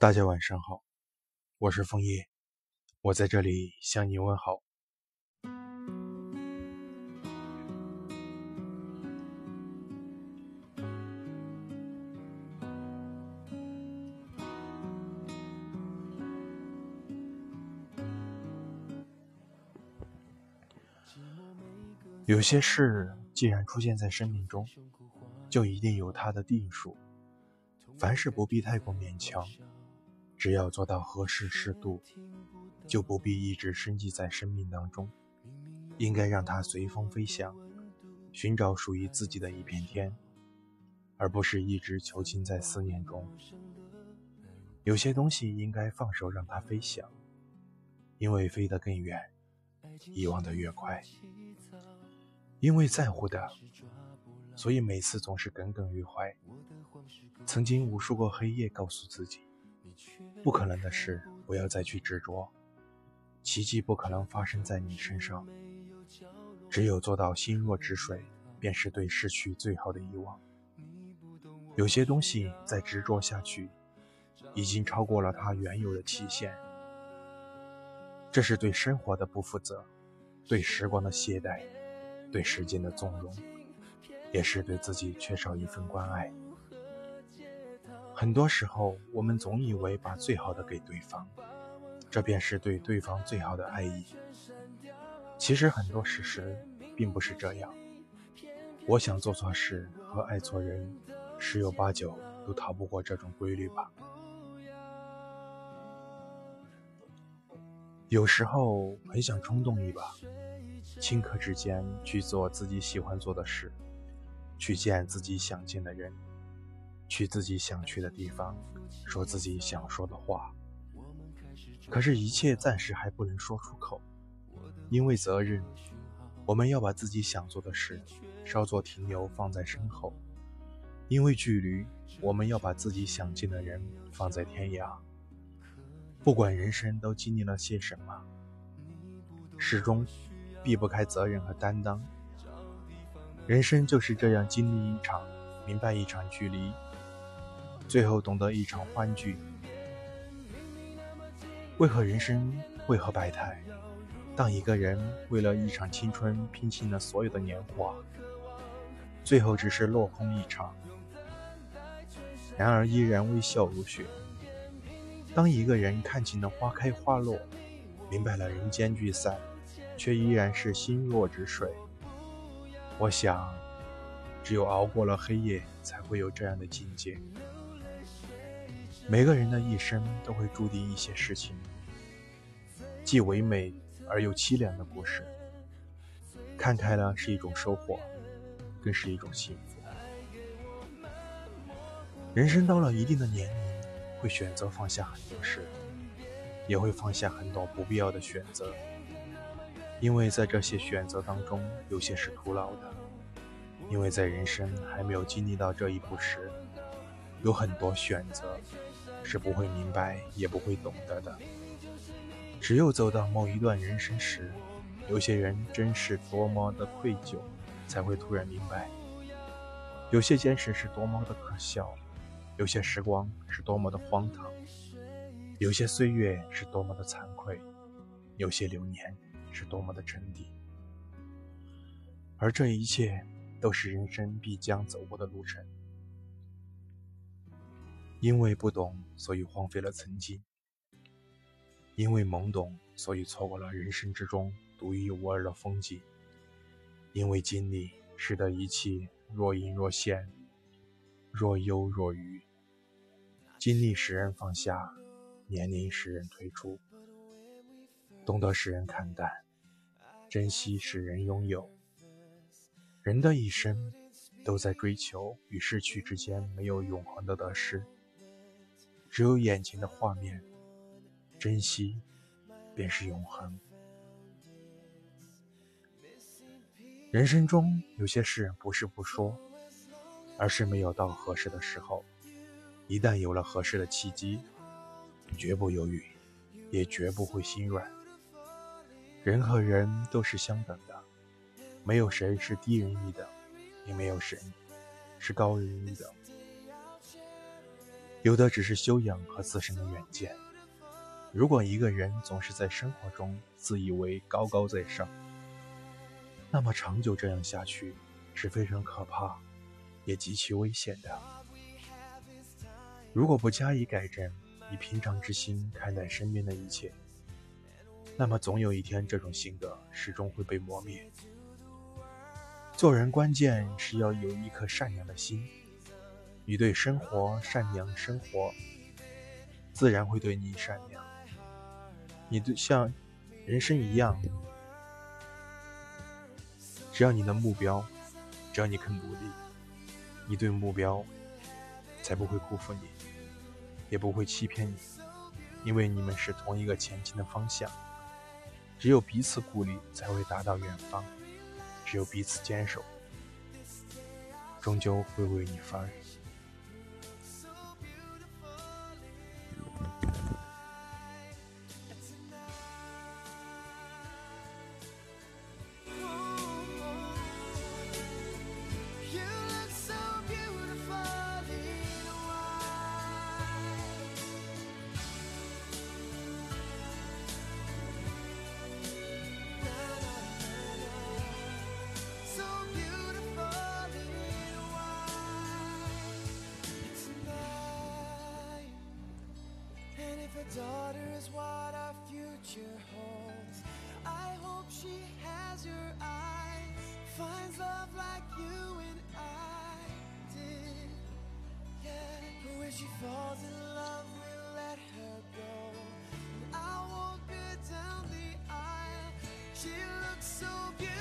大家晚上好，我是枫叶，我在这里向你问好。有些事既然出现在生命中，就一定有它的定数，凡事不必太过勉强。只要做到合适适度，就不必一直深记在生命当中。应该让它随风飞翔，寻找属于自己的一片天，而不是一直囚禁在思念中。有些东西应该放手让它飞翔，因为飞得更远，遗忘得越快。因为在乎的，所以每次总是耿耿于怀。曾经无数个黑夜，告诉自己。不可能的事，不要再去执着。奇迹不可能发生在你身上。只有做到心若止水，便是对逝去最好的遗忘。有些东西再执着下去，已经超过了它原有的期限。这是对生活的不负责，对时光的懈怠，对时间的纵容，也是对自己缺少一份关爱。很多时候，我们总以为把最好的给对方，这便是对对方最好的爱意。其实很多事实并不是这样。我想做错事和爱错人，十有八九都逃不过这种规律吧。有时候很想冲动一把，顷刻之间去做自己喜欢做的事，去见自己想见的人。去自己想去的地方，说自己想说的话。可是，一切暂时还不能说出口，因为责任，我们要把自己想做的事稍作停留，放在身后；因为距离，我们要把自己想见的人放在天涯。不管人生都经历了些什么，始终避不开责任和担当。人生就是这样，经历一场，明白一场距离。最后懂得一场欢聚。为何人生为何百态？当一个人为了一场青春拼尽了所有的年华，最后只是落空一场。然而依然微笑如雪。当一个人看尽了花开花落，明白了人间聚散，却依然是心若止水。我想，只有熬过了黑夜，才会有这样的境界。每个人的一生都会注定一些事情，既唯美而又凄凉的故事。看开了是一种收获，更是一种幸福。人生到了一定的年龄，会选择放下很多事，也会放下很多不必要的选择，因为在这些选择当中，有些是徒劳的。因为在人生还没有经历到这一步时，有很多选择。是不会明白，也不会懂得的。只有走到某一段人生时，有些人真是多么的愧疚，才会突然明白；有些坚持是多么的可笑，有些时光是多么的荒唐，有些岁月是多么的惭愧，有些流年是多么的沉底。而这一切，都是人生必将走过的路程。因为不懂，所以荒废了曾经；因为懵懂，所以错过了人生之中独一无二的风景；因为经历，使得一切若隐若现，若忧若愚。经历使人放下，年龄使人退出，懂得使人看淡，珍惜使人拥有。人的一生，都在追求与失去之间，没有永恒的得失。只有眼前的画面，珍惜便是永恒。人生中有些事不是不说，而是没有到合适的时候。一旦有了合适的契机，绝不犹豫，也绝不会心软。人和人都是相等，没有谁是低人一等，也没有谁是高人一等。有的只是修养和自身的远见。如果一个人总是在生活中自以为高高在上，那么长久这样下去是非常可怕，也极其危险的。如果不加以改正，以平常之心看待身边的一切，那么总有一天，这种性格始终会被磨灭。做人关键是要有一颗善良的心，你对生活善良，生活自然会对你善良。你对像人生一样，只要你的目标，只要你肯努力，你对目标才不会辜负你，也不会欺骗你，因为你们是同一个前进的方向。只有彼此鼓励，才会达到远方；只有彼此坚守，终究会为你发 is what our future holds. I hope she has your eyes, finds love like you and I did. Yeah, but when she falls in love, we'll let her go. And I won't go down the aisle. She looks so beautiful.